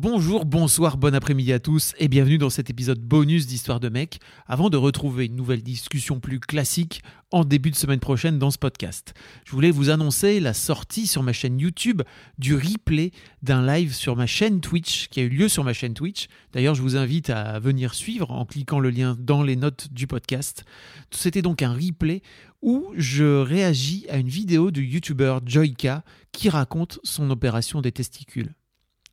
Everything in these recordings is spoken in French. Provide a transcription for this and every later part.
Bonjour, bonsoir, bon après-midi à tous et bienvenue dans cet épisode bonus d'Histoire de mec avant de retrouver une nouvelle discussion plus classique en début de semaine prochaine dans ce podcast. Je voulais vous annoncer la sortie sur ma chaîne YouTube du replay d'un live sur ma chaîne Twitch qui a eu lieu sur ma chaîne Twitch. D'ailleurs, je vous invite à venir suivre en cliquant le lien dans les notes du podcast. C'était donc un replay où je réagis à une vidéo du youtubeur Joyka qui raconte son opération des testicules.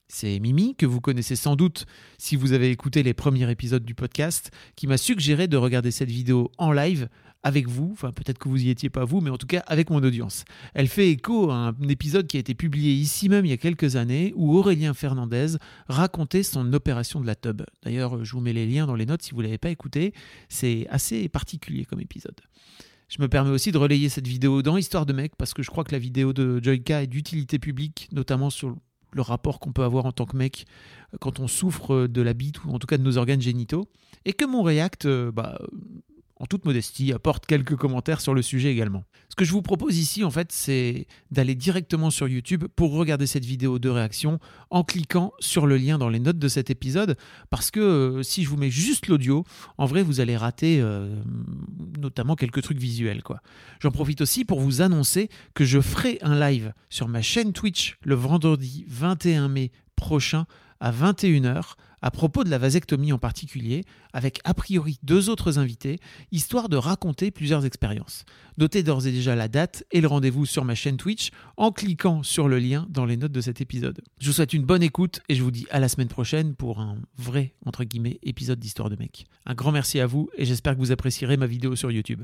C'est Mimi, que vous connaissez sans doute si vous avez écouté les premiers épisodes du podcast, qui m'a suggéré de regarder cette vidéo en live avec vous, enfin peut-être que vous y étiez pas vous, mais en tout cas avec mon audience. Elle fait écho à un épisode qui a été publié ici même il y a quelques années où Aurélien Fernandez racontait son opération de la tub. D'ailleurs, je vous mets les liens dans les notes si vous l'avez pas écouté, c'est assez particulier comme épisode. Je me permets aussi de relayer cette vidéo dans Histoire de mec parce que je crois que la vidéo de Joyka est d'utilité publique, notamment sur le rapport qu'on peut avoir en tant que mec euh, quand on souffre euh, de la bite ou en tout cas de nos organes génitaux, et que mon React, euh, bah, en toute modestie, apporte quelques commentaires sur le sujet également. Ce que je vous propose ici, en fait, c'est d'aller directement sur YouTube pour regarder cette vidéo de réaction en cliquant sur le lien dans les notes de cet épisode, parce que si je vous mets juste l'audio, en vrai, vous allez rater notamment quelques trucs visuels. quoi. J'en profite aussi pour vous annoncer que je ferai un live sur ma chaîne Twitch le vendredi 21 mai prochain à 21h à propos de la vasectomie en particulier, avec a priori deux autres invités, histoire de raconter plusieurs expériences. Notez d'ores et déjà la date et le rendez-vous sur ma chaîne Twitch en cliquant sur le lien dans les notes de cet épisode. Je vous souhaite une bonne écoute et je vous dis à la semaine prochaine pour un vrai, épisode d'Histoire de mec. Un grand merci à vous et j'espère que vous apprécierez ma vidéo sur YouTube.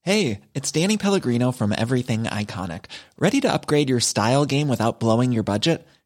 Hey, it's Danny Pellegrino from Everything Iconic. Ready to upgrade your style game without blowing your budget?